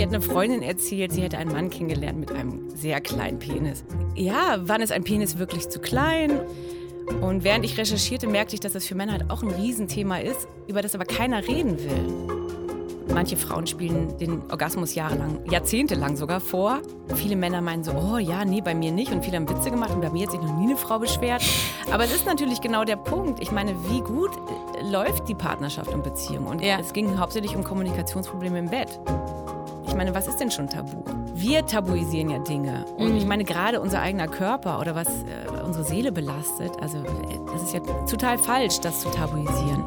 Mir hat eine Freundin erzählt, sie hätte einen Mann kennengelernt mit einem sehr kleinen Penis. Ja, wann ist ein Penis wirklich zu klein? Und während ich recherchierte, merkte ich, dass das für Männer halt auch ein Riesenthema ist, über das aber keiner reden will. Manche Frauen spielen den Orgasmus jahrelang, jahrzehntelang sogar vor. Viele Männer meinen so, oh ja, nee, bei mir nicht. Und viele haben Witze gemacht und bei mir hat sich noch nie eine Frau beschwert. Aber es ist natürlich genau der Punkt. Ich meine, wie gut äh, läuft die Partnerschaft und Beziehung? Und ja. es ging hauptsächlich um Kommunikationsprobleme im Bett. Ich meine, was ist denn schon tabu? Wir tabuisieren ja Dinge. Und mhm. ich meine, gerade unser eigener Körper oder was äh, unsere Seele belastet, also äh, das ist ja total falsch, das zu tabuisieren.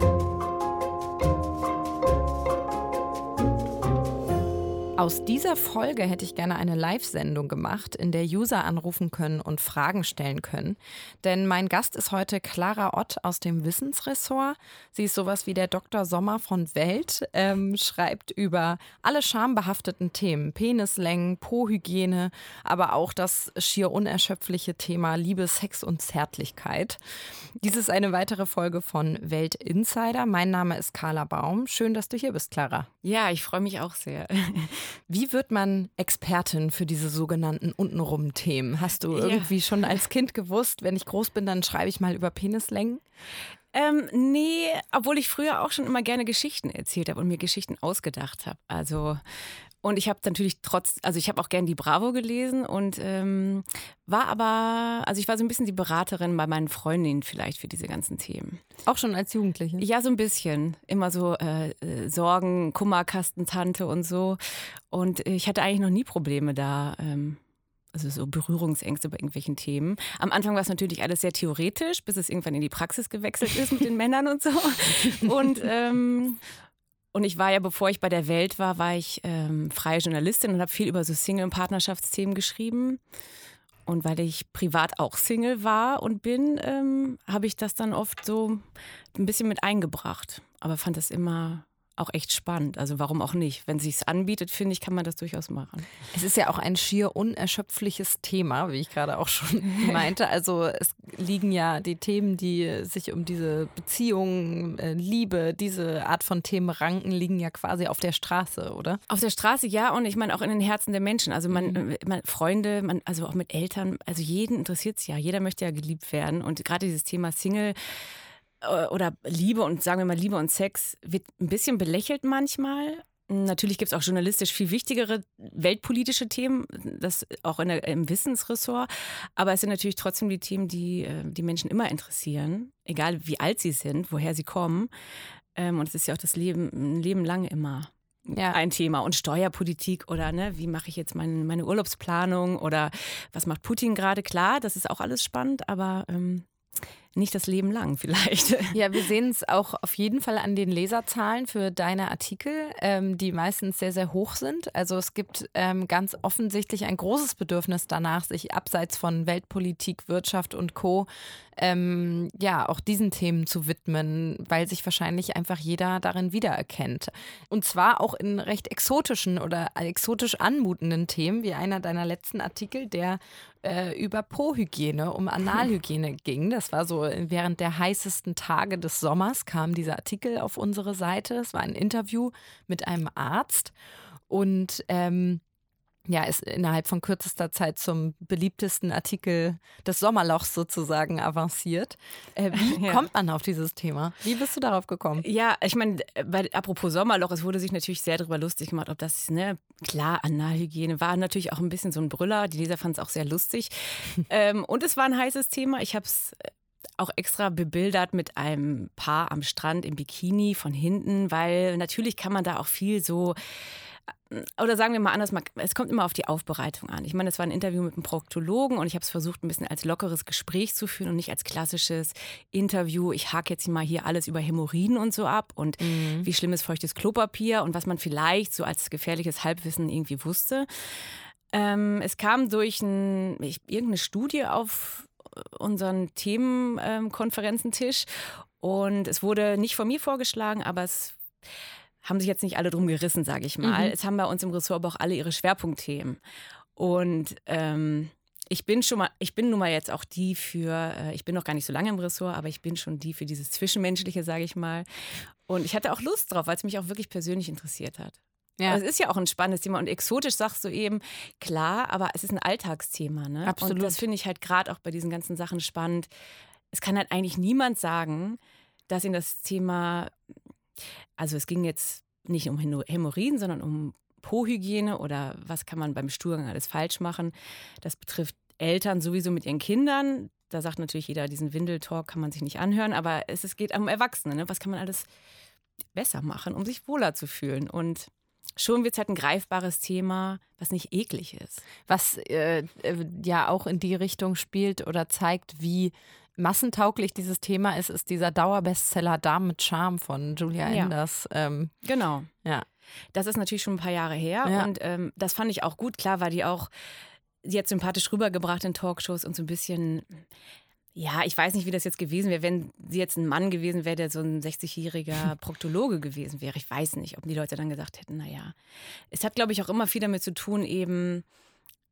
Aus dieser Folge hätte ich gerne eine Live-Sendung gemacht, in der User anrufen können und Fragen stellen können. Denn mein Gast ist heute Clara Ott aus dem Wissensressort. Sie ist sowas wie der Dr. Sommer von Welt, ähm, schreibt über alle schambehafteten Themen, Penislängen, Po-Hygiene, aber auch das schier unerschöpfliche Thema Liebe, Sex und Zärtlichkeit. Dies ist eine weitere Folge von Welt Insider. Mein Name ist Carla Baum. Schön, dass du hier bist, Clara. Ja, ich freue mich auch sehr. Wie wird man Expertin für diese sogenannten untenrum Themen? Hast du irgendwie ja. schon als Kind gewusst, wenn ich groß bin, dann schreibe ich mal über Penislängen? Ähm, nee, obwohl ich früher auch schon immer gerne Geschichten erzählt habe und mir Geschichten ausgedacht habe. Also und ich habe natürlich trotz, also ich habe auch gern die Bravo gelesen und ähm, war aber, also ich war so ein bisschen die Beraterin bei meinen Freundinnen vielleicht für diese ganzen Themen. Auch schon als Jugendliche? Ja, so ein bisschen. Immer so äh, äh Sorgen, Kummerkastentante und so. Und ich hatte eigentlich noch nie Probleme da. Ähm, also so Berührungsängste bei irgendwelchen Themen. Am Anfang war es natürlich alles sehr theoretisch, bis es irgendwann in die Praxis gewechselt ist mit den Männern und so. Und ähm, und ich war ja, bevor ich bei der Welt war, war ich ähm, freie Journalistin und habe viel über so Single- und Partnerschaftsthemen geschrieben. Und weil ich privat auch Single war und bin, ähm, habe ich das dann oft so ein bisschen mit eingebracht. Aber fand das immer auch echt spannend. Also warum auch nicht? Wenn es sich anbietet, finde ich, kann man das durchaus machen. Es ist ja auch ein schier unerschöpfliches Thema, wie ich gerade auch schon meinte. Also es liegen ja die Themen, die sich um diese Beziehungen, äh, Liebe, diese Art von Themen ranken, liegen ja quasi auf der Straße, oder? Auf der Straße ja und ich meine auch in den Herzen der Menschen. Also man, mhm. Äh, man Freunde, man, also auch mit Eltern, also jeden interessiert es ja. Jeder möchte ja geliebt werden und gerade dieses Thema Single oder Liebe und sagen wir mal Liebe und Sex wird ein bisschen belächelt manchmal. Natürlich gibt es auch journalistisch viel wichtigere weltpolitische Themen, das auch der, im Wissensressort. Aber es sind natürlich trotzdem die Themen, die äh, die Menschen immer interessieren, egal wie alt sie sind, woher sie kommen. Ähm, und es ist ja auch das Leben, ein Leben lang immer ja. ein Thema. Und Steuerpolitik oder ne, wie mache ich jetzt meine, meine Urlaubsplanung oder was macht Putin gerade? Klar, das ist auch alles spannend, aber ähm, nicht das Leben lang vielleicht. Ja, wir sehen es auch auf jeden Fall an den Leserzahlen für deine Artikel, ähm, die meistens sehr, sehr hoch sind. Also es gibt ähm, ganz offensichtlich ein großes Bedürfnis danach, sich abseits von Weltpolitik, Wirtschaft und Co. Ähm, ja, auch diesen Themen zu widmen, weil sich wahrscheinlich einfach jeder darin wiedererkennt. Und zwar auch in recht exotischen oder exotisch anmutenden Themen, wie einer deiner letzten Artikel, der äh, über Po-Hygiene, um Analhygiene ging. Das war so während der heißesten Tage des Sommers kam dieser Artikel auf unsere Seite. Es war ein Interview mit einem Arzt und ähm, ja, ist innerhalb von kürzester Zeit zum beliebtesten Artikel des Sommerlochs sozusagen avanciert. Äh, wie ja. kommt man auf dieses Thema? Wie bist du darauf gekommen? Ja, ich meine, apropos Sommerloch, es wurde sich natürlich sehr darüber lustig gemacht, ob das, ne, klar, Analhygiene war natürlich auch ein bisschen so ein Brüller. Die Leser fanden es auch sehr lustig. ähm, und es war ein heißes Thema. Ich habe es äh, auch extra bebildert mit einem Paar am Strand im Bikini von hinten, weil natürlich kann man da auch viel so oder sagen wir mal anders, es kommt immer auf die Aufbereitung an. Ich meine, es war ein Interview mit einem Proktologen und ich habe es versucht, ein bisschen als lockeres Gespräch zu führen und nicht als klassisches Interview. Ich hake jetzt mal hier alles über Hämorrhoiden und so ab und mhm. wie schlimm ist feuchtes Klopapier und was man vielleicht so als gefährliches Halbwissen irgendwie wusste. Ähm, es kam durch ein, irgendeine Studie auf unseren Themenkonferenzentisch und es wurde nicht von mir vorgeschlagen, aber es haben sich jetzt nicht alle drum gerissen, sage ich mal. Mhm. Es haben bei uns im Ressort aber auch alle ihre Schwerpunktthemen. Und ähm, ich bin schon mal, ich bin nun mal jetzt auch die für, äh, ich bin noch gar nicht so lange im Ressort, aber ich bin schon die für dieses Zwischenmenschliche, sage ich mal. Und ich hatte auch Lust drauf, weil es mich auch wirklich persönlich interessiert hat. Ja. Es ist ja auch ein spannendes Thema und exotisch sagst du eben, klar, aber es ist ein Alltagsthema. Ne? Absolut. Und das finde ich halt gerade auch bei diesen ganzen Sachen spannend. Es kann halt eigentlich niemand sagen, dass ihn das Thema, also es ging jetzt nicht um Hämorrhoiden, sondern um Po-Hygiene oder was kann man beim Stuhlgang alles falsch machen. Das betrifft Eltern sowieso mit ihren Kindern. Da sagt natürlich jeder, diesen Windeltalk kann man sich nicht anhören, aber es, es geht um Erwachsene. Ne? Was kann man alles besser machen, um sich wohler zu fühlen? Und schon wird es halt ein greifbares Thema, was nicht eklig ist. Was äh, äh, ja auch in die Richtung spielt oder zeigt, wie massentauglich dieses Thema ist, ist dieser Dauerbestseller Damen mit Charme von Julia ja. Enders. Ähm, genau. Ja. Das ist natürlich schon ein paar Jahre her ja. und ähm, das fand ich auch gut. Klar war die auch jetzt sympathisch rübergebracht in Talkshows und so ein bisschen ja, ich weiß nicht, wie das jetzt gewesen wäre, wenn sie jetzt ein Mann gewesen wäre, der so ein 60-jähriger Proktologe gewesen wäre. Ich weiß nicht, ob die Leute dann gesagt hätten, naja. Es hat, glaube ich, auch immer viel damit zu tun, eben,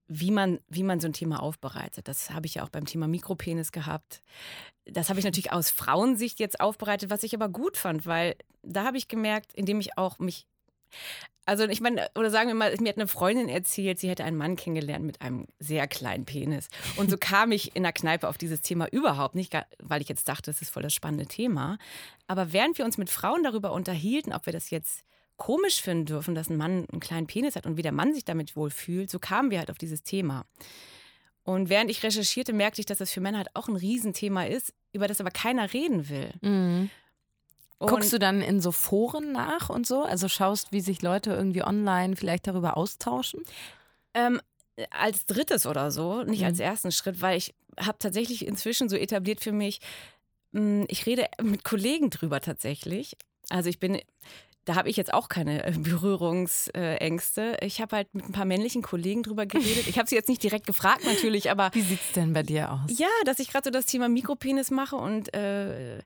wie man, wie man so ein Thema aufbereitet. Das habe ich ja auch beim Thema Mikropenis gehabt. Das habe ich natürlich aus Frauensicht jetzt aufbereitet, was ich aber gut fand, weil da habe ich gemerkt, indem ich auch mich also ich meine, oder sagen wir mal, mir hat eine Freundin erzählt, sie hätte einen Mann kennengelernt mit einem sehr kleinen Penis. Und so kam ich in der Kneipe auf dieses Thema überhaupt nicht, weil ich jetzt dachte, das ist voll das spannende Thema. Aber während wir uns mit Frauen darüber unterhielten, ob wir das jetzt komisch finden dürfen, dass ein Mann einen kleinen Penis hat und wie der Mann sich damit wohl fühlt, so kamen wir halt auf dieses Thema. Und während ich recherchierte, merkte ich, dass das für Männer halt auch ein Riesenthema ist, über das aber keiner reden will. Mhm. Guckst du dann in so Foren nach und so? Also schaust, wie sich Leute irgendwie online vielleicht darüber austauschen? Ähm, als drittes oder so, nicht mhm. als ersten Schritt, weil ich habe tatsächlich inzwischen so etabliert für mich, hm, ich rede mit Kollegen drüber tatsächlich. Also ich bin, da habe ich jetzt auch keine äh, Berührungsängste. Ich habe halt mit ein paar männlichen Kollegen drüber geredet. Ich habe sie jetzt nicht direkt gefragt natürlich, aber... Wie sieht es denn bei dir aus? Ja, dass ich gerade so das Thema Mikropenis mache und äh,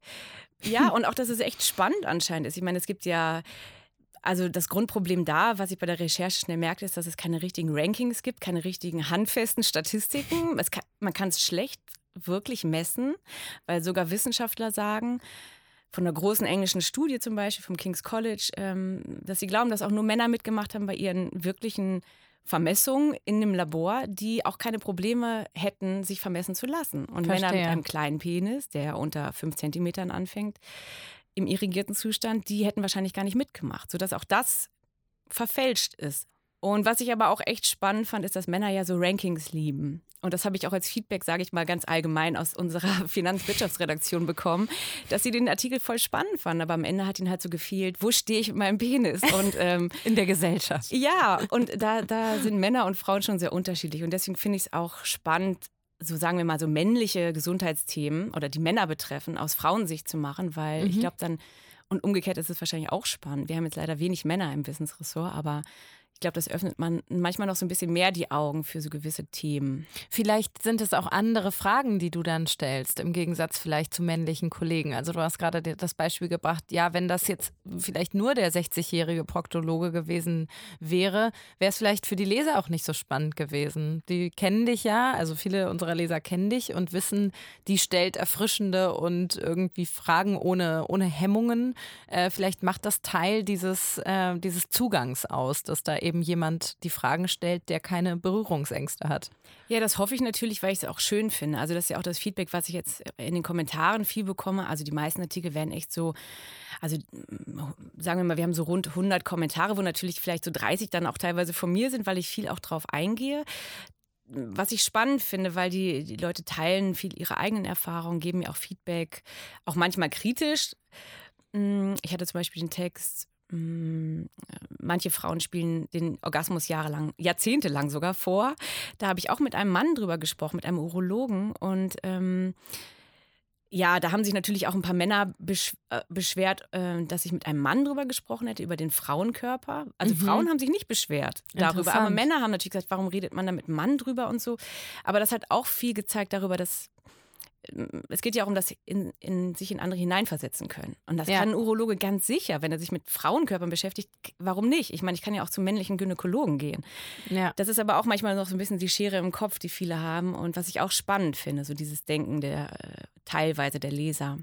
ja, und auch, dass es echt spannend anscheinend ist. Ich meine, es gibt ja also das Grundproblem da, was ich bei der Recherche schnell merkte, ist, dass es keine richtigen Rankings gibt, keine richtigen handfesten Statistiken. Kann, man kann es schlecht wirklich messen, weil sogar Wissenschaftler sagen, von einer großen englischen Studie zum Beispiel vom King's College, ähm, dass sie glauben, dass auch nur Männer mitgemacht haben bei ihren wirklichen Vermessungen in einem Labor, die auch keine Probleme hätten, sich vermessen zu lassen. Und Verstehe. Männer mit einem kleinen Penis, der unter fünf Zentimetern anfängt, im irrigierten Zustand, die hätten wahrscheinlich gar nicht mitgemacht, sodass auch das verfälscht ist. Und was ich aber auch echt spannend fand, ist, dass Männer ja so Rankings lieben und das habe ich auch als Feedback, sage ich mal ganz allgemein aus unserer Finanzwirtschaftsredaktion bekommen, dass sie den Artikel voll spannend fanden, aber am Ende hat ihnen halt so gefehlt, wo stehe ich mit meinem Penis? Und, ähm, In der Gesellschaft. Ja, und da, da sind Männer und Frauen schon sehr unterschiedlich und deswegen finde ich es auch spannend, so sagen wir mal, so männliche Gesundheitsthemen oder die Männer betreffen, aus Frauensicht zu machen, weil mhm. ich glaube dann, und umgekehrt ist es wahrscheinlich auch spannend. Wir haben jetzt leider wenig Männer im Wissensressort, aber ich glaube, das öffnet man manchmal noch so ein bisschen mehr die Augen für so gewisse Themen. Vielleicht sind es auch andere Fragen, die du dann stellst, im Gegensatz vielleicht zu männlichen Kollegen. Also du hast gerade das Beispiel gebracht, ja, wenn das jetzt vielleicht nur der 60-jährige Proktologe gewesen wäre, wäre es vielleicht für die Leser auch nicht so spannend gewesen. Die kennen dich ja, also viele unserer Leser kennen dich und wissen, die stellt erfrischende und irgendwie Fragen ohne, ohne Hemmungen. Äh, vielleicht macht das Teil dieses, äh, dieses Zugangs aus, dass da eben jemand die Fragen stellt, der keine Berührungsängste hat. Ja, das hoffe ich natürlich, weil ich es auch schön finde. Also das ist ja auch das Feedback, was ich jetzt in den Kommentaren viel bekomme. Also die meisten Artikel werden echt so, also sagen wir mal, wir haben so rund 100 Kommentare, wo natürlich vielleicht so 30 dann auch teilweise von mir sind, weil ich viel auch drauf eingehe was ich spannend finde, weil die, die Leute teilen viel ihre eigenen Erfahrungen, geben mir auch Feedback, auch manchmal kritisch. Hm, ich hatte zum Beispiel den Text, hm, manche Frauen spielen den Orgasmus jahrelang, jahrzehntelang sogar vor. Da habe ich auch mit einem Mann drüber gesprochen, mit einem Urologen. Und ähm, ja, da haben sich natürlich auch ein paar Männer besch äh, beschwert, äh, dass ich mit einem Mann drüber gesprochen hätte, über den Frauenkörper. Also mhm. Frauen haben sich nicht beschwert darüber, aber Männer haben natürlich gesagt, warum redet man da mit einem Mann drüber und so. Aber das hat auch viel gezeigt darüber, dass es geht ja auch um das in, in, sich in andere hineinversetzen können. Und das ja. kann ein Urologe ganz sicher, wenn er sich mit Frauenkörpern beschäftigt. Warum nicht? Ich meine, ich kann ja auch zum männlichen Gynäkologen gehen. Ja. Das ist aber auch manchmal noch so ein bisschen die Schere im Kopf, die viele haben. Und was ich auch spannend finde, so dieses Denken der äh, teilweise der Leser.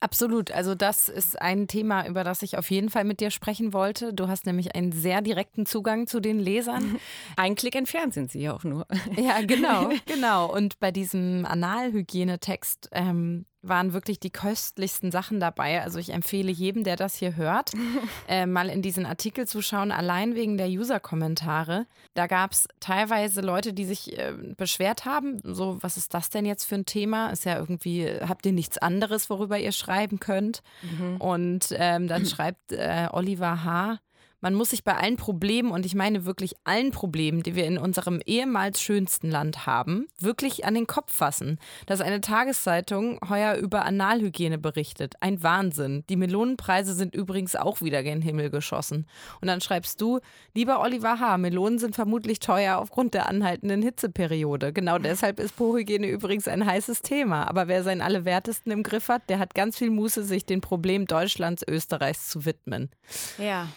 Absolut. Also das ist ein Thema, über das ich auf jeden Fall mit dir sprechen wollte. Du hast nämlich einen sehr direkten Zugang zu den Lesern. Ein Klick entfernt sind sie ja auch nur. Ja, genau, genau. Und bei diesem Analhygienetext ähm, waren wirklich die köstlichsten Sachen dabei. Also ich empfehle jedem, der das hier hört, äh, mal in diesen Artikel zu schauen, allein wegen der User-Kommentare. Da gab es teilweise Leute, die sich äh, beschwert haben, so, was ist das denn jetzt für ein Thema? Ist ja irgendwie, habt ihr nichts anderes, worüber ihr schreiben könnt? Mhm. Und ähm, dann schreibt äh, Oliver H., man muss sich bei allen Problemen, und ich meine wirklich allen Problemen, die wir in unserem ehemals schönsten Land haben, wirklich an den Kopf fassen. Dass eine Tageszeitung heuer über Analhygiene berichtet. Ein Wahnsinn. Die Melonenpreise sind übrigens auch wieder gen Himmel geschossen. Und dann schreibst du, lieber Oliver H., Melonen sind vermutlich teuer aufgrund der anhaltenden Hitzeperiode. Genau deshalb ist Po-Hygiene übrigens ein heißes Thema. Aber wer seinen Allerwertesten im Griff hat, der hat ganz viel Muße, sich den Problemen Deutschlands, Österreichs zu widmen. Ja.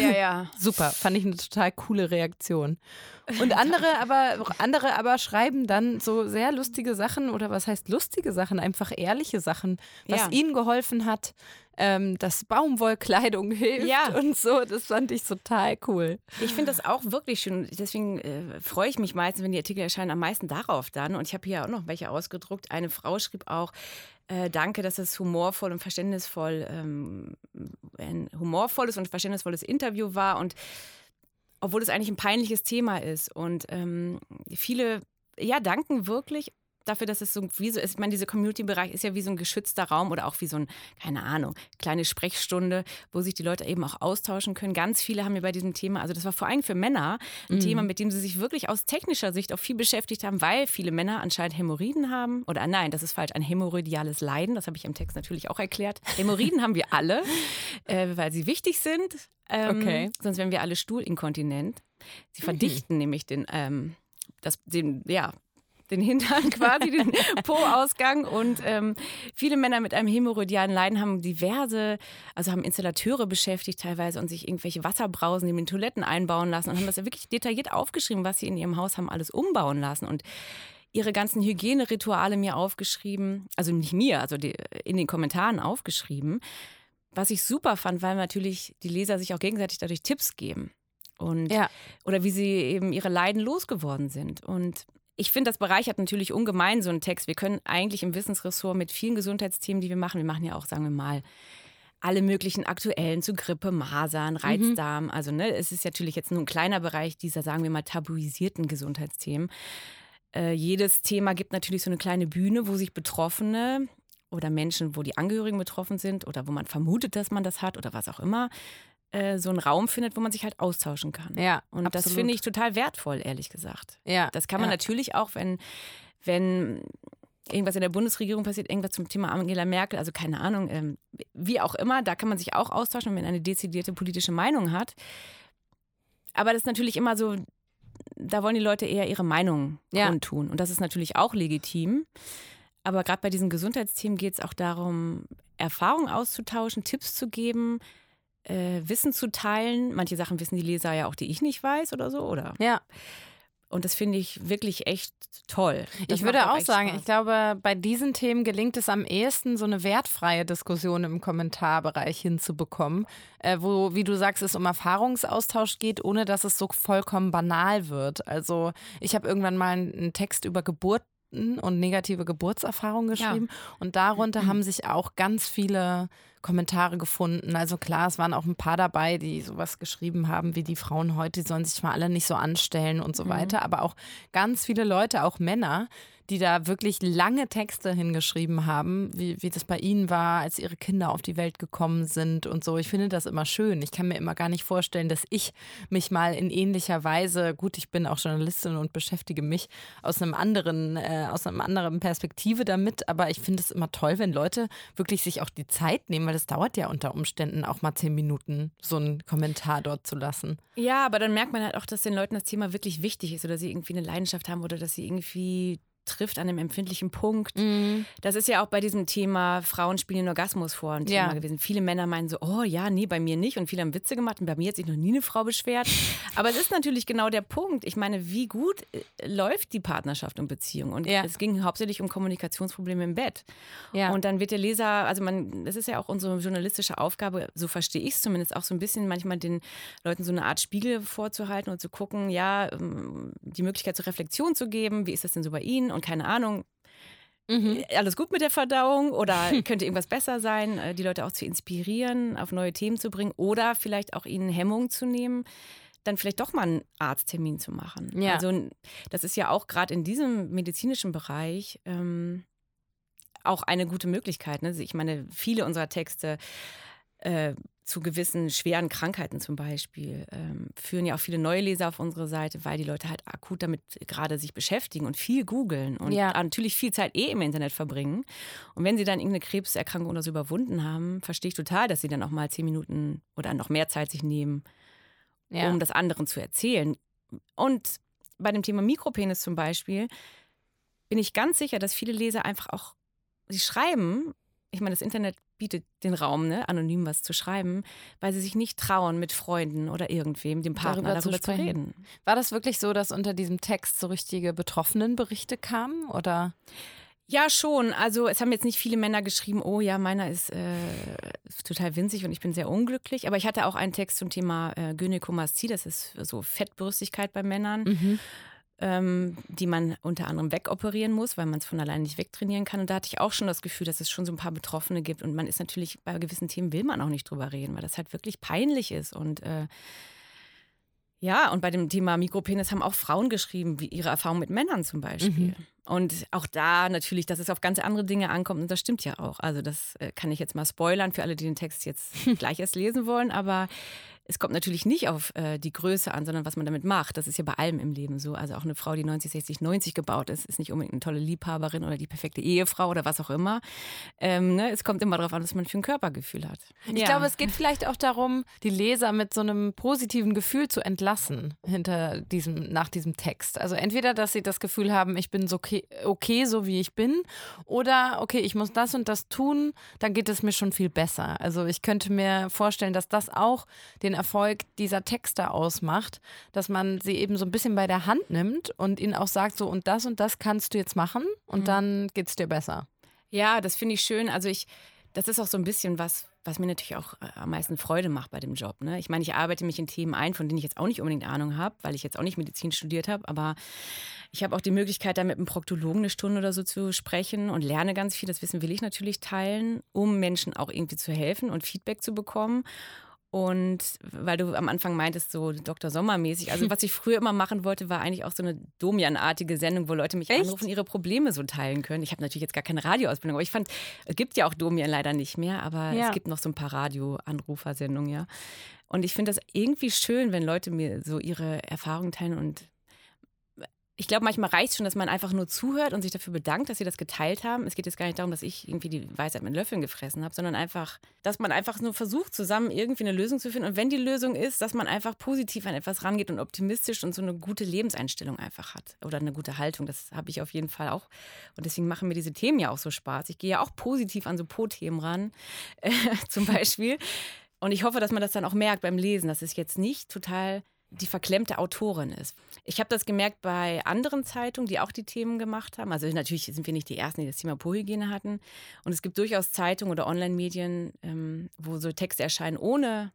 Ja, ja. Super, fand ich eine total coole Reaktion. Und andere aber, andere aber schreiben dann so sehr lustige Sachen oder was heißt lustige Sachen, einfach ehrliche Sachen, was ja. ihnen geholfen hat, ähm, dass Baumwollkleidung hilft ja. und so. Das fand ich total cool. Ich finde das auch wirklich schön. Deswegen äh, freue ich mich meistens, wenn die Artikel erscheinen, am meisten darauf dann. Und ich habe hier auch noch welche ausgedruckt. Eine Frau schrieb auch, äh, danke, dass es humorvoll und verständnisvoll, ähm, ein humorvolles und verständnisvolles Interview war und obwohl es eigentlich ein peinliches Thema ist. Und ähm, viele, ja, danken wirklich dafür, dass es so wie so ist. Ich meine, dieser Community-Bereich ist ja wie so ein geschützter Raum oder auch wie so ein, keine Ahnung, kleine Sprechstunde, wo sich die Leute eben auch austauschen können. Ganz viele haben mir bei diesem Thema, also das war vor allem für Männer ein mhm. Thema, mit dem sie sich wirklich aus technischer Sicht auch viel beschäftigt haben, weil viele Männer anscheinend Hämorrhoiden haben. Oder nein, das ist falsch, ein hämorrhoidiales Leiden. Das habe ich im Text natürlich auch erklärt. Hämorrhoiden haben wir alle, äh, weil sie wichtig sind. Ähm, okay. Sonst wären wir alle stuhlinkontinent. Sie verdichten mhm. nämlich den, ähm, das, den, ja, den Hintern quasi, den Po-Ausgang. Und ähm, viele Männer mit einem hämorrhoidialen Leiden haben diverse, also haben Installateure beschäftigt teilweise und sich irgendwelche Wasserbrausen in den Toiletten einbauen lassen und haben das ja wirklich detailliert aufgeschrieben, was sie in ihrem Haus haben alles umbauen lassen. Und ihre ganzen Hygienerituale mir aufgeschrieben, also nicht mir, also die, in den Kommentaren aufgeschrieben. Was ich super fand, weil natürlich die Leser sich auch gegenseitig dadurch Tipps geben. Und, ja. Oder wie sie eben ihre Leiden losgeworden sind. Und ich finde, das bereichert natürlich ungemein so einen Text. Wir können eigentlich im Wissensressort mit vielen Gesundheitsthemen, die wir machen, wir machen ja auch, sagen wir mal, alle möglichen aktuellen zu Grippe, Masern, mhm. Reizdarm. Mhm. Also ne, es ist natürlich jetzt nur ein kleiner Bereich dieser, sagen wir mal, tabuisierten Gesundheitsthemen. Äh, jedes Thema gibt natürlich so eine kleine Bühne, wo sich Betroffene oder Menschen, wo die Angehörigen betroffen sind oder wo man vermutet, dass man das hat oder was auch immer, äh, so einen Raum findet, wo man sich halt austauschen kann. Ja. Und absolut. das finde ich total wertvoll, ehrlich gesagt. Ja. Das kann man ja. natürlich auch, wenn, wenn irgendwas in der Bundesregierung passiert, irgendwas zum Thema Angela Merkel, also keine Ahnung, ähm, wie auch immer, da kann man sich auch austauschen, wenn man eine dezidierte politische Meinung hat. Aber das ist natürlich immer so, da wollen die Leute eher ihre Meinung ja. kundtun. Und das ist natürlich auch legitim. Aber gerade bei diesen Gesundheitsthemen geht es auch darum, Erfahrungen auszutauschen, Tipps zu geben, äh, Wissen zu teilen. Manche Sachen wissen die Leser ja auch, die ich nicht weiß oder so, oder? Ja. Und das finde ich wirklich echt toll. Das ich würde auch sagen, Spaß. ich glaube, bei diesen Themen gelingt es am ehesten, so eine wertfreie Diskussion im Kommentarbereich hinzubekommen, äh, wo, wie du sagst, es um Erfahrungsaustausch geht, ohne dass es so vollkommen banal wird. Also ich habe irgendwann mal einen Text über Geburt und negative Geburtserfahrungen geschrieben. Ja. Und darunter mhm. haben sich auch ganz viele Kommentare gefunden. Also klar, es waren auch ein paar dabei, die sowas geschrieben haben, wie die Frauen heute, die sollen sich mal alle nicht so anstellen und so mhm. weiter. Aber auch ganz viele Leute, auch Männer, die da wirklich lange Texte hingeschrieben haben, wie, wie das bei ihnen war, als ihre Kinder auf die Welt gekommen sind und so. Ich finde das immer schön. Ich kann mir immer gar nicht vorstellen, dass ich mich mal in ähnlicher Weise, gut, ich bin auch Journalistin und beschäftige mich aus einem anderen, äh, aus einer anderen Perspektive damit, aber ich finde es immer toll, wenn Leute wirklich sich auch die Zeit nehmen, weil das dauert ja unter Umständen auch mal zehn Minuten, so einen Kommentar dort zu lassen. Ja, aber dann merkt man halt auch, dass den Leuten das Thema wirklich wichtig ist oder sie irgendwie eine Leidenschaft haben oder dass sie irgendwie trifft an einem empfindlichen Punkt. Mhm. Das ist ja auch bei diesem Thema Frauen spielen den Orgasmus vor ein Thema ja. gewesen. Viele Männer meinen so, oh ja, nee, bei mir nicht. Und viele haben Witze gemacht und bei mir hat sich noch nie eine Frau beschwert. Aber es ist natürlich genau der Punkt. Ich meine, wie gut äh, läuft die Partnerschaft und Beziehung? Und ja. es ging hauptsächlich um Kommunikationsprobleme im Bett. Ja. Und dann wird der Leser, also man, das ist ja auch unsere journalistische Aufgabe, so verstehe ich es zumindest, auch so ein bisschen manchmal den Leuten so eine Art Spiegel vorzuhalten und zu gucken, ja, ähm, die Möglichkeit zur Reflexion zu geben, wie ist das denn so bei Ihnen? Und keine Ahnung, Mhm. Äh, alles gut mit der Verdauung oder könnte irgendwas besser sein, äh, die Leute auch zu inspirieren, auf neue Themen zu bringen oder vielleicht auch ihnen Hemmung zu nehmen, dann vielleicht doch mal einen Arzttermin zu machen. Ja. Also das ist ja auch gerade in diesem medizinischen Bereich ähm, auch eine gute Möglichkeit. Ne? Ich meine, viele unserer Texte äh, zu gewissen schweren Krankheiten zum Beispiel ähm, führen ja auch viele neue Leser auf unsere Seite, weil die Leute halt akut damit gerade sich beschäftigen und viel googeln und ja. natürlich viel Zeit eh im Internet verbringen. Und wenn sie dann irgendeine Krebserkrankung oder so überwunden haben, verstehe ich total, dass sie dann auch mal zehn Minuten oder noch mehr Zeit sich nehmen, ja. um das anderen zu erzählen. Und bei dem Thema Mikropenis zum Beispiel bin ich ganz sicher, dass viele Leser einfach auch, sie schreiben, ich meine, das Internet bietet den Raum, ne, anonym was zu schreiben, weil sie sich nicht trauen, mit Freunden oder irgendwem, dem Partner, darüber, darüber zu, zu, reden. War das wirklich so, dass unter diesem Text so richtige Betroffenenberichte kamen? Oder? Ja, schon. Also es haben jetzt nicht viele Männer geschrieben, oh ja, meiner ist äh, total winzig und ich bin sehr unglücklich. Aber ich hatte auch einen Text zum Thema äh, Gynäkomastie, das ist so Fettbrüstigkeit bei Männern. Mhm ähm, die man unter anderem wegoperieren muss, weil man es von alleine nicht wegtrainieren kann. Und da hatte ich auch schon das Gefühl, dass es schon so ein paar Betroffene gibt. Und man ist natürlich, bei gewissen Themen will man auch nicht drüber reden, weil das halt wirklich peinlich ist. Und äh, ja, und bei dem Thema Mikropenis haben auch Frauen geschrieben, wie ihre Erfahrung mit Männern zum Beispiel. Mhm. Und auch da natürlich, dass es auf ganz andere Dinge ankommt. Und das stimmt ja auch. Also, das äh, kann ich jetzt mal spoilern für alle, die den Text jetzt gleich erst lesen wollen. Aber es kommt natürlich nicht auf äh, die Größe an, sondern was man damit macht. Das ist ja bei allem im Leben so. Also auch eine Frau, die 90, 60, 90 gebaut ist, ist nicht unbedingt eine tolle Liebhaberin oder die perfekte Ehefrau oder was auch immer. Ähm, ne? Es kommt immer darauf an, was man für ein Körpergefühl hat. Ich ja. glaube, es geht vielleicht auch darum, die Leser mit so einem positiven Gefühl zu entlassen hinter diesem, nach diesem Text. Also entweder, dass sie das Gefühl haben, ich bin so okay, okay, so wie ich bin, oder okay, ich muss das und das tun, dann geht es mir schon viel besser. Also ich könnte mir vorstellen, dass das auch den Erfolg dieser Texte ausmacht, dass man sie eben so ein bisschen bei der Hand nimmt und ihnen auch sagt, so und das und das kannst du jetzt machen und mhm. dann geht es dir besser. Ja, das finde ich schön. Also ich, das ist auch so ein bisschen was, was mir natürlich auch äh, am meisten Freude macht bei dem Job. Ne? Ich meine, ich arbeite mich in Themen ein, von denen ich jetzt auch nicht unbedingt Ahnung habe, weil ich jetzt auch nicht Medizin studiert habe, aber ich habe auch die Möglichkeit, da mit einem Proktologen eine Stunde oder so zu sprechen und lerne ganz viel. Das Wissen will ich natürlich teilen, um Menschen auch irgendwie zu helfen und Feedback zu bekommen. Und weil du am Anfang meintest, so Dr. Sommer-mäßig, also was ich früher immer machen wollte, war eigentlich auch so eine Domian-artige Sendung, wo Leute mich Echt? anrufen, ihre Probleme so teilen können. Ich habe natürlich jetzt gar keine Radioausbildung, aber ich fand, es gibt ja auch Domian leider nicht mehr, aber ja. es gibt noch so ein paar Radio-Anrufersendungen, ja. Und ich finde das irgendwie schön, wenn Leute mir so ihre Erfahrungen teilen und ich glaube, manchmal reicht es schon, dass man einfach nur zuhört und sich dafür bedankt, dass sie das geteilt haben. Es geht jetzt gar nicht darum, dass ich irgendwie die Weisheit mit Löffeln gefressen habe, sondern einfach, dass man einfach nur versucht, zusammen irgendwie eine Lösung zu finden. Und wenn die Lösung ist, dass man einfach positiv an etwas rangeht und optimistisch und so eine gute Lebenseinstellung einfach hat oder eine gute Haltung. Das habe ich auf jeden Fall auch. Und deswegen machen mir diese Themen ja auch so Spaß. Ich gehe ja auch positiv an so Po-Themen ran, äh, zum Beispiel. Und ich hoffe, dass man das dann auch merkt beim Lesen, dass es jetzt nicht total die verklemmte Autorin ist. Ich habe das gemerkt bei anderen Zeitungen, die auch die Themen gemacht haben. Also natürlich sind wir nicht die Ersten, die das Thema Po-Hygiene hatten. Und es gibt durchaus Zeitungen oder Online-Medien, ähm, wo so Texte erscheinen ohne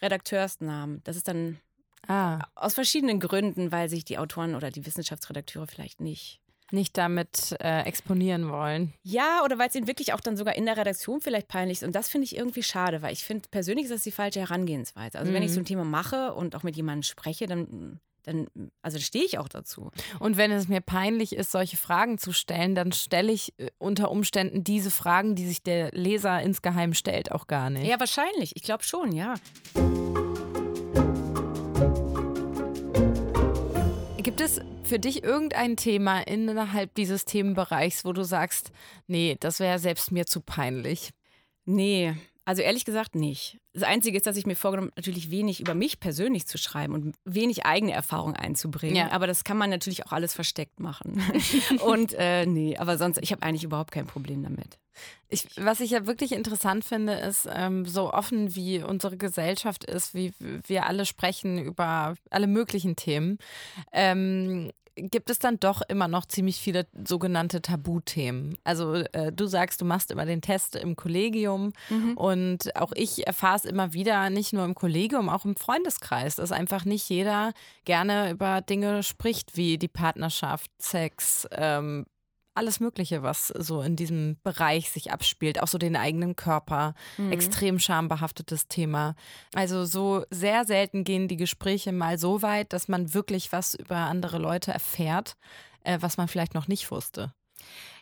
Redakteursnamen. Das ist dann ah. aus verschiedenen Gründen, weil sich die Autoren oder die Wissenschaftsredakteure vielleicht nicht nicht damit äh, exponieren wollen. Ja, oder weil es ihnen wirklich auch dann sogar in der Redaktion vielleicht peinlich ist. Und das finde ich irgendwie schade, weil ich finde, persönlich ist das die falsche Herangehensweise. Also mhm. wenn ich so ein mhm. Thema mache und auch mit jemandem spreche, dann dann, also stehe ich auch dazu. Und wenn es mir peinlich ist, solche Fragen zu stellen, dann stelle ich äh, unter Umständen diese Fragen, die sich der Leser insgeheim stellt, auch gar nicht. Ja, wahrscheinlich. Ich glaube schon, ja. Gibt es für dich irgendein Thema innerhalb dieses Themenbereichs, wo du sagst, nee, das wäre selbst mir zu peinlich? Nee, Also ehrlich gesagt nicht. Das Einzige ist, dass ich mir vorgenommen natürlich wenig über mich persönlich zu schreiben und wenig eigene Erfahrung einzubringen. Ja. Aber das kann man natürlich auch alles versteckt machen. und äh, nee, aber sonst, ich habe eigentlich überhaupt kein Problem damit. Ich, was ich ja wirklich interessant finde, ist, ähm, so offen wie unsere Gesellschaft ist, wie wir alle sprechen über alle möglichen Themen. Ähm, gibt es dann doch immer noch ziemlich viele sogenannte Tabuthemen. Also äh, du sagst, du machst immer den Test im Kollegium mhm. und auch ich erfahre es immer wieder, nicht nur im Kollegium, auch im Freundeskreis, dass einfach nicht jeder gerne über Dinge spricht wie die Partnerschaft, Sex, ähm, alles Mögliche, was so in diesem Bereich sich abspielt, auch so den eigenen Körper, mhm. extrem schambehaftetes Thema. Also so sehr selten gehen die Gespräche mal so weit, dass man wirklich was über andere Leute erfährt, äh, was man vielleicht noch nicht wusste.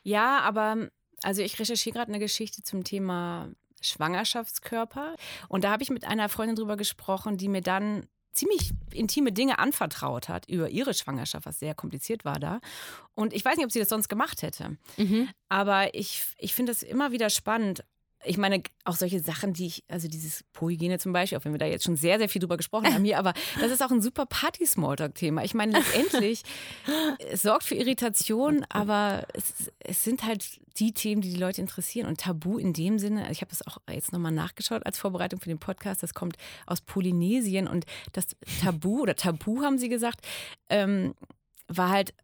Ja, aber also ich recherchiere gerade eine Geschichte zum Thema Schwangerschaftskörper und da habe ich mit einer Freundin drüber gesprochen, die mir dann ziemlich intime Dinge anvertraut hat über ihre Schwangerschaft, was sehr kompliziert war da. Und ich weiß nicht, ob sie das sonst gemacht hätte. Mhm. Aber ich, ich finde es immer wieder spannend, ich meine, auch solche Sachen, die ich, also dieses Po-Hygiene zum Beispiel, auch wenn wir da jetzt schon sehr, sehr viel drüber gesprochen haben hier, aber das ist auch ein super Party-Smalltalk-Thema. Ich meine, letztendlich, es sorgt für Irritation, aber es, es, sind halt die Themen, die die Leute interessieren. Und Tabu in dem Sinne, ich habe das auch jetzt nochmal nachgeschaut als Vorbereitung für den Podcast, das kommt aus Polynesien und das Tabu oder Tabu haben sie gesagt, ähm, war halt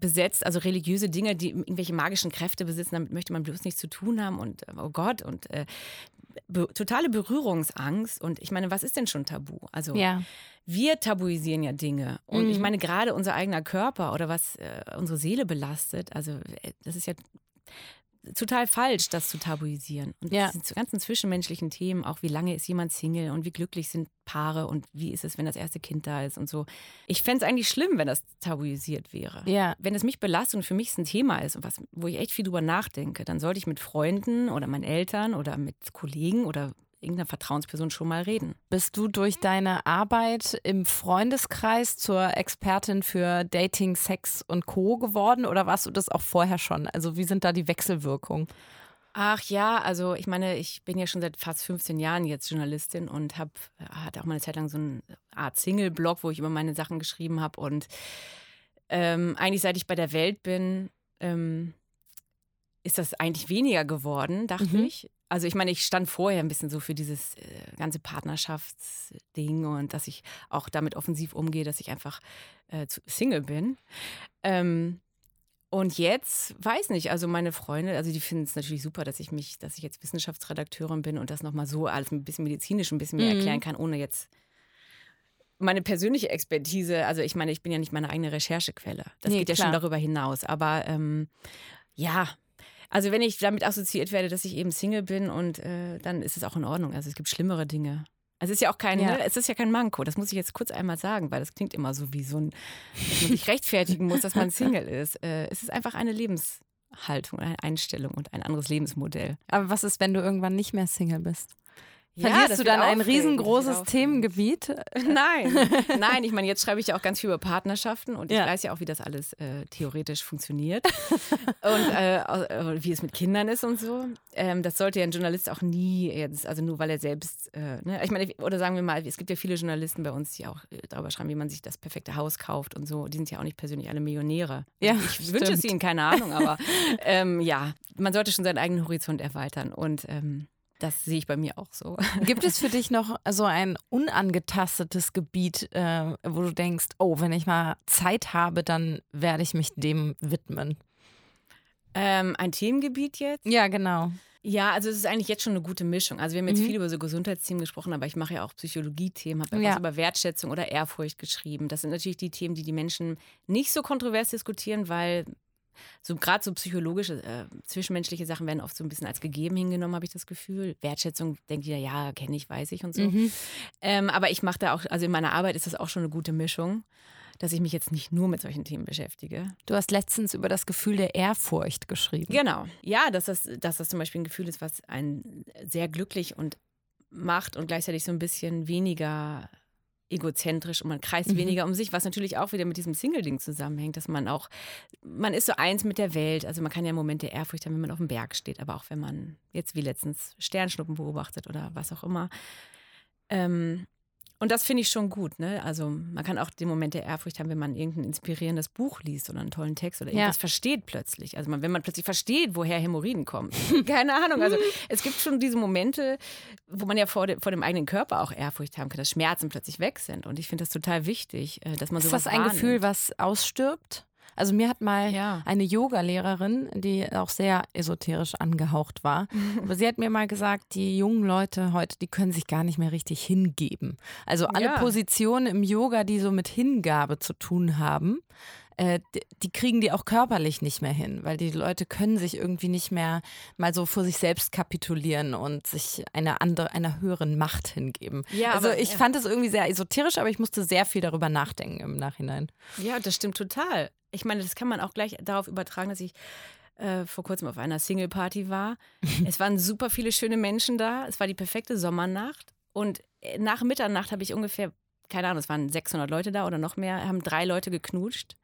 besetzt, also religiöse Dinge, die irgendwelche magischen Kräfte besitzen, damit möchte man bloß nichts zu tun haben und äh, oh Gott und äh, be totale Berührungsangst. Und ich meine, was ist denn schon Tabu? Also ja. wir tabuisieren ja Dinge. Und mhm. ich meine, gerade unser eigener Körper oder was äh, unsere Seele belastet, also äh, das ist ja total falsch, das zu tabuisieren. Und ja. diese ganzen zwischenmenschlichen Themen, auch wie lange ist jemand Single und wie glücklich sind Paare und wie ist es, wenn das erste Kind da ist und so. Ich fände es eigentlich schlimm, wenn das tabuisiert wäre. Ja. Wenn es mich belastet und für mich ein Thema ist und was, wo ich echt viel drüber nachdenke, dann sollte ich mit Freunden oder meinen Eltern oder mit Kollegen oder irgendeiner Vertrauensperson schon mal reden. Bist du durch deine Arbeit im Freundeskreis zur Expertin für Dating, Sex und Co. geworden oder warst du das auch vorher schon? Also wie sind da die Wechselwirkungen? Ach ja, also ich meine, ich bin ja schon seit fast 15 Jahren jetzt Journalistin und habe hatte auch mal eine Zeit lang so eine Art Single-Blog, wo ich über meine Sachen geschrieben habe und ähm, eigentlich seit ich bei der Welt bin, ähm, ist das eigentlich weniger geworden, dachte mhm. ich. Also ich meine, ich stand vorher ein bisschen so für dieses äh, ganze Partnerschaftsding und dass ich auch damit offensiv umgehe, dass ich einfach äh, Single bin. Ähm, und jetzt weiß nicht, also meine Freunde, also die finden es natürlich super, dass ich mich, dass ich jetzt Wissenschaftsredakteurin bin und das nochmal so alles ein bisschen medizinisch ein bisschen mehr mhm. erklären kann, ohne jetzt meine persönliche Expertise, also ich meine, ich bin ja nicht meine eigene Recherchequelle. Das nee, geht ja klar. schon darüber hinaus. Aber ähm, ja, also wenn ich damit assoziiert werde, dass ich eben Single bin und äh, dann ist es auch in Ordnung. Also es gibt schlimmere Dinge. Also es ist ja auch kein, ja. Ne, es ist ja kein Manko. Das muss ich jetzt kurz einmal sagen, weil das klingt immer so wie so ein, dass man sich rechtfertigen muss, dass man Single ist. Äh, es ist einfach eine Lebenshaltung, eine Einstellung und ein anderes Lebensmodell. Aber was ist, wenn du irgendwann nicht mehr Single bist? Verlierst ja, du dann ein riesengroßes Themengebiet? Nein, nein. Ich meine, jetzt schreibe ich ja auch ganz viel über Partnerschaften und ja. ich weiß ja auch, wie das alles äh, theoretisch funktioniert und äh, äh, wie es mit Kindern ist und so. Ähm, das sollte ja ein Journalist auch nie jetzt, also nur weil er selbst, äh, ne? ich meine, oder sagen wir mal, es gibt ja viele Journalisten bei uns, die auch äh, darüber schreiben, wie man sich das perfekte Haus kauft und so. Die sind ja auch nicht persönlich alle Millionäre. Ja, ich stimmt. wünsche es ihnen, keine Ahnung, aber ähm, ja, man sollte schon seinen eigenen Horizont erweitern und ähm, das sehe ich bei mir auch so. Gibt es für dich noch so ein unangetastetes Gebiet, äh, wo du denkst, oh, wenn ich mal Zeit habe, dann werde ich mich dem widmen? Ähm, ein Themengebiet jetzt? Ja, genau. Ja, also es ist eigentlich jetzt schon eine gute Mischung. Also wir haben jetzt mhm. viel über so Gesundheitsthemen gesprochen, aber ich mache ja auch Psychologie-Themen, habe ja. über Wertschätzung oder Ehrfurcht geschrieben. Das sind natürlich die Themen, die die Menschen nicht so kontrovers diskutieren, weil so gerade so psychologische, äh, zwischenmenschliche Sachen werden oft so ein bisschen als gegeben hingenommen, habe ich das Gefühl. Wertschätzung denkt jeder, ja, kenne ich, weiß ich und so. Mhm. Ähm, aber ich mache da auch, also in meiner Arbeit ist das auch schon eine gute Mischung dass ich mich jetzt nicht nur mit solchen Themen beschäftige. Du hast letztens über das Gefühl der Ehrfurcht geschrieben. Genau. Ja, dass das, dass das zum Beispiel ein Gefühl ist, was einen sehr glücklich und macht und gleichzeitig so ein bisschen weniger egozentrisch und man kreist mhm. weniger um sich, was natürlich auch wieder mit diesem Single-Ding zusammenhängt, dass man auch, man ist so eins mit der Welt. Also man kann ja Momente der Ehrfurcht haben, wenn man auf dem Berg steht, aber auch wenn man jetzt wie letztens Sternschnuppen beobachtet oder was auch immer. Ähm, und das finde ich schon gut. Ne? Also man kann auch den Moment der Ehrfurcht haben, wenn man irgendein inspirierendes Buch liest oder einen tollen Text oder irgendwas ja. versteht plötzlich. Also man, wenn man plötzlich versteht, woher Hämorrhoiden kommen. Keine Ahnung. Also es gibt schon diese Momente, wo man ja vor, de, vor dem eigenen Körper auch Ehrfurcht haben kann, dass Schmerzen plötzlich weg sind. Und ich finde das total wichtig, äh, dass man sowas Ist das ein wahrnimmt. Gefühl, was ausstirbt? Also mir hat mal ja. eine Yoga-Lehrerin, die auch sehr esoterisch angehaucht war, aber sie hat mir mal gesagt, die jungen Leute heute, die können sich gar nicht mehr richtig hingeben. Also alle ja. Positionen im Yoga, die so mit Hingabe zu tun haben, äh, die kriegen die auch körperlich nicht mehr hin, weil die Leute können sich irgendwie nicht mehr mal so vor sich selbst kapitulieren und sich einer andere, einer höheren Macht hingeben. Ja, also aber, ich ja. fand es irgendwie sehr esoterisch, aber ich musste sehr viel darüber nachdenken im Nachhinein. Ja, das stimmt total ich meine, das kann man auch gleich darauf übertragen, dass ich äh, vor kurzem auf einer Single-Party war. es waren super viele schöne Menschen da. Es war die perfekte Sommernacht. Und äh, nach Mitternacht habe ich ungefähr, keine Ahnung, es waren 600 Leute da oder noch mehr, haben drei Leute geknutscht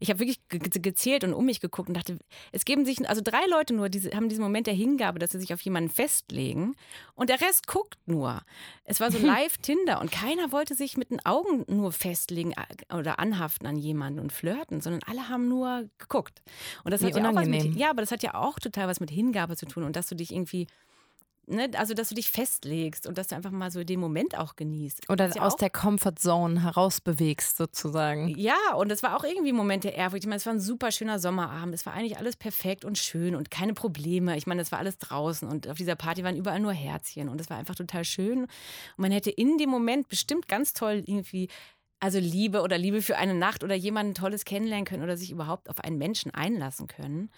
ich habe wirklich gezählt und um mich geguckt und dachte, es geben sich, also drei Leute nur diese, haben diesen Moment der Hingabe, dass sie sich auf jemanden festlegen und der Rest guckt nur. Es war so live Tinder und keiner wollte sich mit den Augen nur festlegen oder anhaften an jemanden und flirten, sondern alle haben nur geguckt. Und das Wie hat ja auch was mit, ja, aber das hat ja auch total was mit Hingabe zu tun und dass du dich irgendwie Ne, also, dass du dich festlegst und dass du einfach mal so den Moment auch genießt. Oder ja aus der Comfortzone herausbewegst, sozusagen. Ja, und es war auch irgendwie ein Moment der Ehrfurcht. Ich meine, es war ein super schöner Sommerabend. Es war eigentlich alles perfekt und schön und keine Probleme. Ich meine, es war alles draußen und auf dieser Party waren überall nur Herzchen und es war einfach total schön. Und man hätte in dem Moment bestimmt ganz toll irgendwie also Liebe oder Liebe für eine Nacht oder jemanden Tolles kennenlernen können oder sich überhaupt auf einen Menschen einlassen können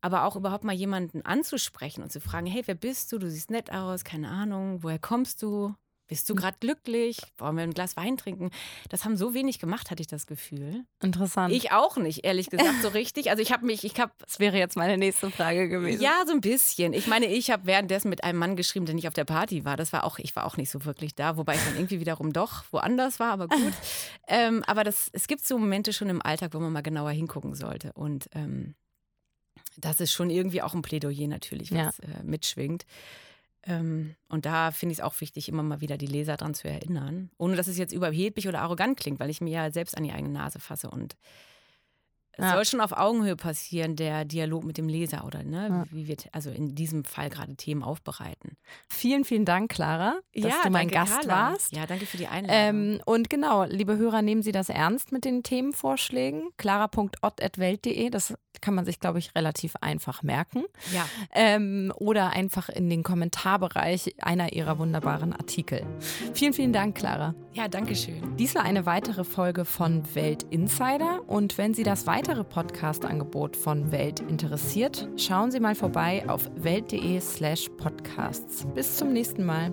aber auch überhaupt mal jemanden anzusprechen und zu fragen, hey, wer bist du? Du siehst nett aus, keine Ahnung, woher kommst du? Bist du hm. gerade glücklich? Wollen wir ein Glas Wein trinken? Das haben so wenig gemacht, hatte ich das Gefühl. Interessant. Ich auch nicht, ehrlich gesagt, so richtig. Also ich habe mich, ich habe. Das wäre jetzt meine nächste Frage gewesen. Ja, so ein bisschen. Ich meine, ich habe währenddessen mit einem Mann geschrieben, der nicht auf der Party war. Das war auch, ich war auch nicht so wirklich da, wobei ich dann irgendwie wiederum doch woanders war, aber gut. ähm, aber das, es gibt so Momente schon im Alltag, wo man mal genauer hingucken sollte. Und ähm, das ist schon irgendwie auch ein Plädoyer natürlich, was ja. äh, mitschwingt. Ähm, und da finde ich es auch wichtig, immer mal wieder die Leser daran zu erinnern. Ohne dass es jetzt überheblich oder arrogant klingt, weil ich mir ja selbst an die eigene Nase fasse und es ja. soll schon auf Augenhöhe passieren, der Dialog mit dem Leser oder ne, ja. wie wir also in diesem Fall gerade Themen aufbereiten. Vielen, vielen Dank, Clara, dass ja, du mein Gast Carla. warst. Ja, danke für die Einladung. Ähm, und genau, liebe Hörer, nehmen Sie das ernst mit den Themenvorschlägen. clara.ott.welt.de, das kann man sich, glaube ich, relativ einfach merken. Ja. Ähm, oder einfach in den Kommentarbereich einer ihrer wunderbaren Artikel. Vielen, vielen Dank, Clara. Ja, danke schön. Dies war eine weitere Folge von Welt Insider. Und wenn Sie das weitere Podcast-Angebot von Welt interessiert, schauen Sie mal vorbei auf welt.de/slash podcasts. Bis zum nächsten Mal.